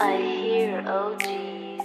I hear oh, OGs.